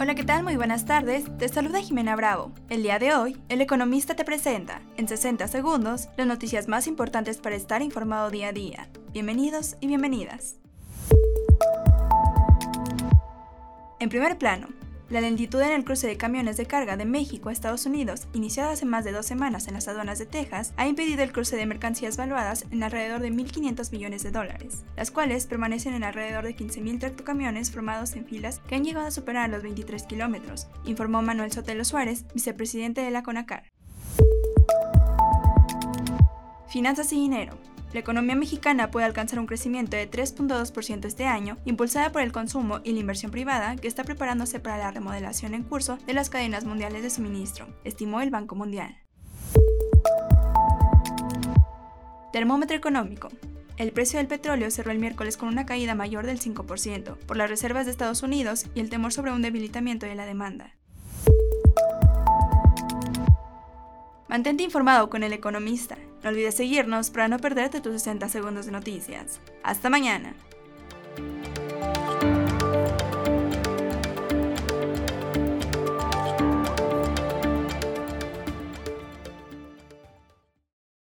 Hola, ¿qué tal? Muy buenas tardes. Te saluda Jimena Bravo. El día de hoy, el economista te presenta, en 60 segundos, las noticias más importantes para estar informado día a día. Bienvenidos y bienvenidas. En primer plano, la lentitud en el cruce de camiones de carga de México a Estados Unidos, iniciada hace más de dos semanas en las aduanas de Texas, ha impedido el cruce de mercancías valuadas en alrededor de 1.500 millones de dólares, las cuales permanecen en alrededor de 15.000 tractocamiones formados en filas que han llegado a superar los 23 kilómetros, informó Manuel Sotelo Suárez, vicepresidente de la CONACAR. Finanzas y dinero. La economía mexicana puede alcanzar un crecimiento de 3.2% este año, impulsada por el consumo y la inversión privada que está preparándose para la remodelación en curso de las cadenas mundiales de suministro, estimó el Banco Mundial. Termómetro económico. El precio del petróleo cerró el miércoles con una caída mayor del 5%, por las reservas de Estados Unidos y el temor sobre un debilitamiento de la demanda. Mantente informado con el economista. No olvides seguirnos para no perderte tus 60 segundos de noticias. Hasta mañana.